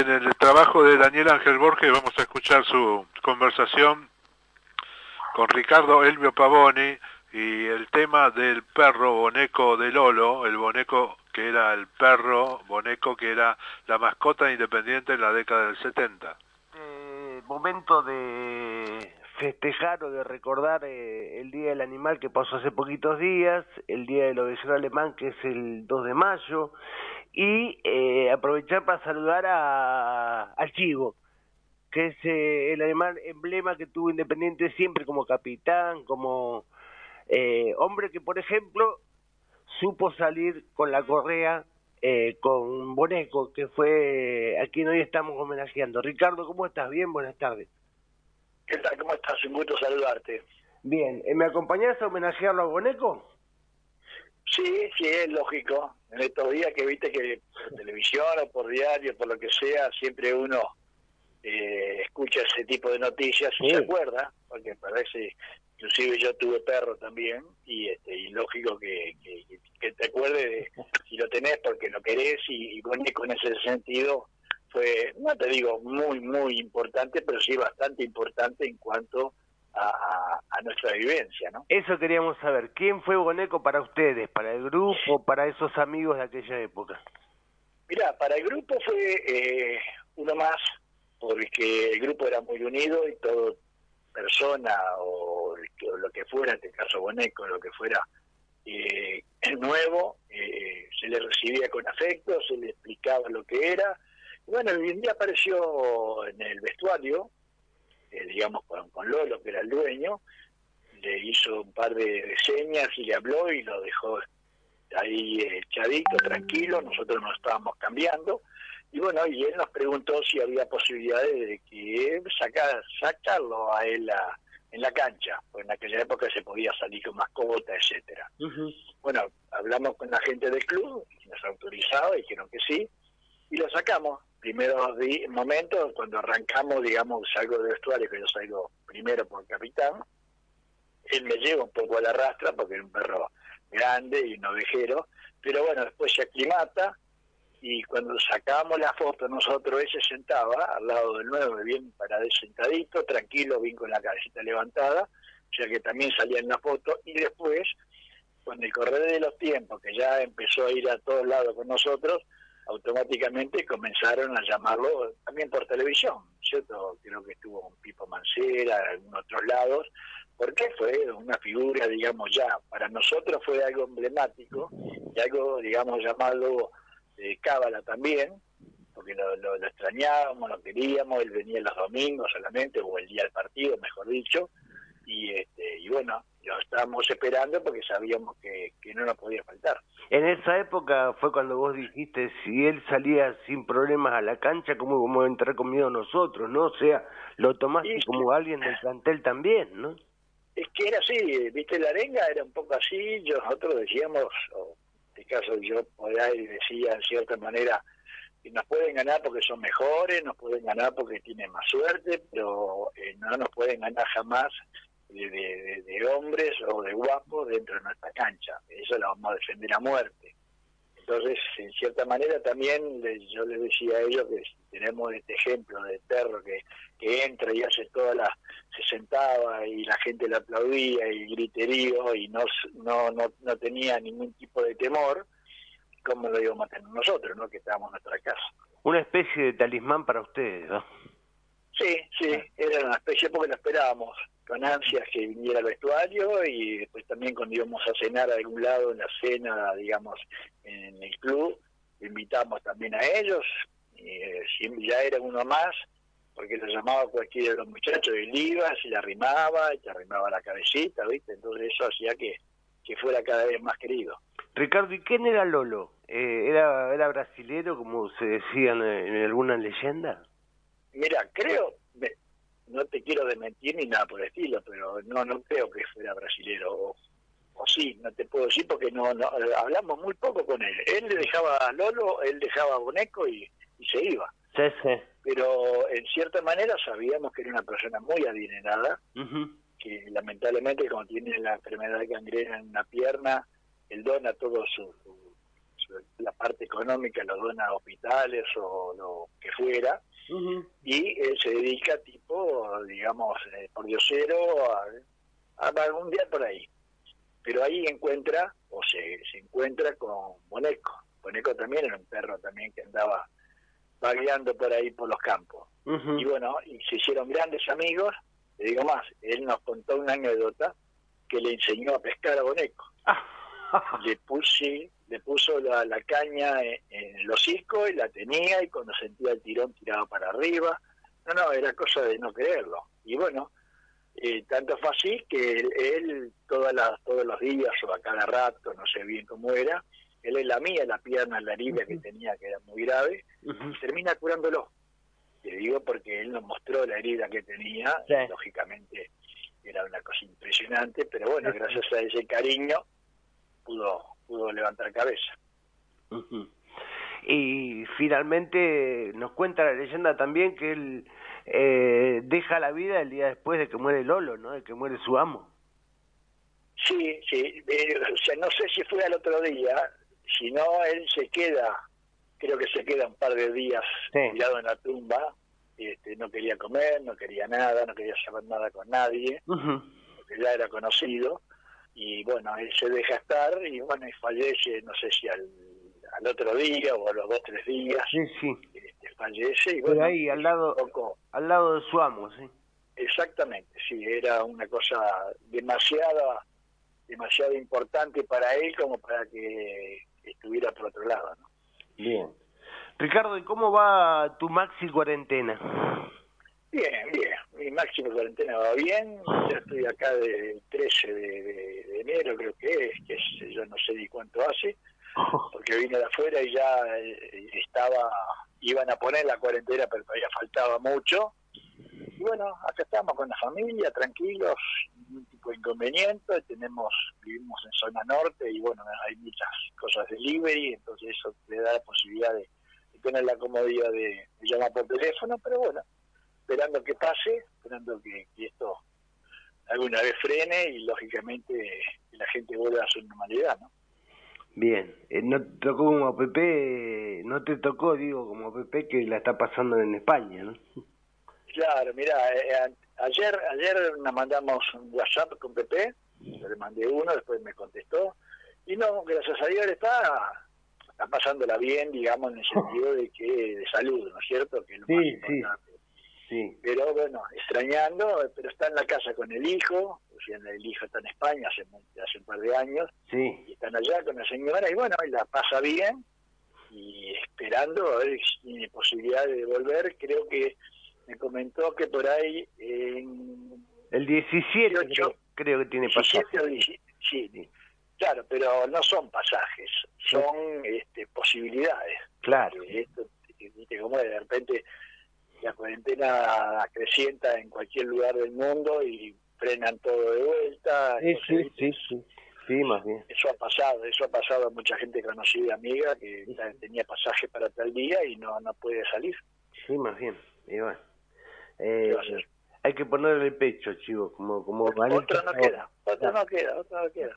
En el trabajo de Daniel Ángel Borges vamos a escuchar su conversación con Ricardo Elvio Pavoni y el tema del perro boneco de Lolo, el boneco que era el perro boneco que era la mascota independiente en la década del 70. Eh, momento de festejar o de recordar eh, el Día del Animal que pasó hace poquitos días, el Día del Obesidad Alemán que es el 2 de mayo, y eh, aprovechar para saludar a, Chivo, que es eh, el animal emblema que tuvo Independiente siempre como capitán, como eh, hombre que, por ejemplo, supo salir con la correa eh, con Boneco, que fue a quien hoy estamos homenajeando. Ricardo, ¿cómo estás? Bien, buenas tardes. ¿Qué tal? ¿Cómo estás? Un gusto saludarte. Bien, ¿me acompañás a homenajearlo a Boneco? Sí, sí, es lógico. En estos días que viste que por televisión o por diario, por lo que sea, siempre uno eh, escucha ese tipo de noticias y se acuerda, porque parece, inclusive yo tuve perro también, y, este, y lógico que, que, te acuerdes de, si lo tenés porque lo querés, y, y Boneco en ese sentido fue, no te digo muy, muy importante, pero sí bastante importante en cuanto a, a, nuestra vivencia, ¿no? Eso queríamos saber. ¿Quién fue Boneco para ustedes, para el grupo, para esos amigos de aquella época? Mira, para el grupo fue eh, uno más, porque el grupo era muy unido y todo persona o, lo que fuera, en este caso Boneco, lo que fuera eh, nuevo, eh, se le recibía con afecto, se le explicaba lo que era. Bueno, el día apareció en el vestuario, eh, digamos, con, con, Lolo, que era el dueño, le hizo un par de, señas y le habló y lo dejó ahí echadito, tranquilo, nosotros nos estábamos cambiando. Y bueno, y él nos preguntó si había posibilidades de que sacar, sacarlo a él en la cancha, pues en aquella época se podía salir con mascota, etcétera. Bueno, hablamos con la gente del club, y nos autorizaba, dijeron que sí, y lo sacamos primeros momentos, cuando arrancamos, digamos, salgo del vestuario, que yo salgo primero por capitán, él me lleva un poco a la rastra, porque era un perro grande y un ovejero, pero bueno, después se aclimata, y cuando sacamos la foto nosotros, él se sentaba al lado del nuevo, bien para sentadito, tranquilo, bien con la cabecita levantada, o sea que también salía en la foto, y después, con el correr de los tiempos, que ya empezó a ir a todos lados con nosotros, automáticamente comenzaron a llamarlo también por televisión, ¿cierto? Creo que estuvo un Pipo Mancera, en otros lados, porque fue una figura, digamos, ya, para nosotros fue algo emblemático y algo, digamos, llamado de cábala también, porque lo, lo, lo, extrañábamos, lo queríamos, él venía los domingos solamente, o el día del partido, mejor dicho, y, este, y bueno, lo estábamos esperando porque sabíamos que, que no nos podía faltar. En esa época fue cuando vos dijiste, si él salía sin problemas a la cancha, ¿cómo vamos a entrar conmigo nosotros? ¿no? O sea, lo tomaste como alguien del plantel también, ¿no? Es que era así, viste, la arenga era un poco así, nosotros decíamos, o en este caso yo por ahí decía en cierta manera, nos pueden ganar porque son mejores, nos pueden ganar porque tienen más suerte, pero eh, no nos pueden ganar jamás de, de, hombres o de guapos dentro de nuestra cancha. Eso lo vamos a defender a muerte. Entonces, en cierta manera también yo les decía a ellos que tenemos este ejemplo de perro que, que entra y hace toda la, se sentaba y la gente le aplaudía y griterío y no, no, no, no tenía ningún tipo de temor, como lo íbamos a tener nosotros, ¿no? que estábamos en nuestra casa. Una especie de talismán para ustedes, ¿no? Sí, sí, era una especie porque lo esperábamos con ansias que viniera al vestuario y después también cuando íbamos a cenar a algún lado en la cena, digamos, en el club, invitamos también a ellos, y, eh, ya era uno más, porque lo llamaba cualquiera de los muchachos, él iba, se le arrimaba, y te arrimaba la cabecita, ¿viste? Entonces eso hacía que, que fuera cada vez más querido. Ricardo, ¿y quién era Lolo? Eh, ¿era, ¿Era brasilero, como se decía en, en alguna leyenda? Mira, creo, no te quiero desmentir ni nada por el estilo, pero no no creo que fuera brasilero. O, o sí, no te puedo decir porque no, no hablamos muy poco con él. Él le dejaba a Lolo, él dejaba a Boneco y, y se iba. Sí, sí. Pero en cierta manera sabíamos que era una persona muy adinerada, que lamentablemente como tiene la enfermedad de gangrena en una pierna, él dona todo su, su, la parte económica lo dona a hospitales o lo que fuera, y él se dedica tipo, digamos, eh, por diosero a, a un día por ahí. Pero ahí encuentra, o se, se encuentra con Boneco. Boneco también era un perro también que andaba vagueando por ahí por los campos. Y bueno, y se hicieron grandes amigos, le digo más, él nos contó una anécdota que le enseñó a pescar a Boneco. le, puse, le puso la, caña en, el hocico y la tenía y cuando sentía el tirón tiraba para arriba. No, no, era cosa de no creerlo. Y bueno, eh, tanto fue así que él, todas las, todos los días o a cada rato, no sé bien cómo era, él es la mía la pierna, la herida que tenía, que era muy grave, termina curándolo. Te digo porque él nos mostró la herida que tenía, lógicamente era una cosa impresionante, pero bueno, gracias a ese cariño pudo, pudo levantar cabeza. Y finalmente nos cuenta la leyenda también que él eh, deja la vida el día después de que muere Lolo, ¿no? De que muere su amo. Sí, sí. Eh, o sea, no sé si fue al otro día, si no, él se queda, creo que se queda un par de días tirado en la tumba. Este, no quería comer, no quería nada, no quería saber nada con nadie, porque ya era conocido. Y bueno, él se deja estar y bueno, y fallece, no sé si al, al otro día o a los dos, tres días. Sí, sí. Este, fallece y bueno. ahí, al lado, al lado de su amo, sí. Exactamente, sí, era una cosa demasiada, demasiado importante para él como para que estuviera por otro lado, ¿no? Bien. Ricardo, ¿y cómo va tu maxi cuarentena? Bien, bien. Mi maxi cuarentena va bien. Ya estoy acá del 13 de, enero, creo que es, que es, yo no sé ni cuánto hace, porque vine de afuera y ya eh, estaba, iban a poner la cuarentena, pero todavía faltaba mucho. Y bueno, acá estamos con la familia, tranquilos, ningún tipo de inconveniente, tenemos, vivimos en zona norte y bueno, hay muchas cosas de delivery, entonces eso le da la posibilidad de, tener la comodidad de, llamar por teléfono, pero bueno, esperando que pase, esperando que, esto alguna vez frene y lógicamente que la gente vuelva a su normalidad, ¿no? Bien, eh, no te tocó como Pepe, no te tocó, digo, como Pepe que la está pasando en España, ¿no? Claro, mira, eh, ayer ayer nos mandamos un WhatsApp con Pepe, le mandé uno, después me contestó, y no, gracias a Dios está, está pasándola bien, digamos, en el sentido de que de salud, ¿no es cierto? Que es lo sí, más importante. Sí, Pero bueno, extrañando, pero está en la casa con el hijo, o sea, el hijo está en España hace, hace un par de años, sí. y están allá con la señora, y bueno, y la pasa bien, y esperando a ver si tiene posibilidad de volver, creo que me comentó que por ahí en el 17 creo, que tiene pasajes. sí, claro, pero no son pasajes, son este, posibilidades. Claro. Esto, viste cómo de repente la cuarentena crecienta en cualquier lugar del mundo y frenan todo de vuelta. Sí, sí, sí, sí, sí, más bien. Eso ha pasado, eso ha pasado a mucha gente conocida, amiga, que tenía pasaje para tal día y no, no puede salir. Sí, más bien, bueno. Eh, hay que ponerle el pecho, chivo, como como Otra no queda, otra no queda, otra no queda.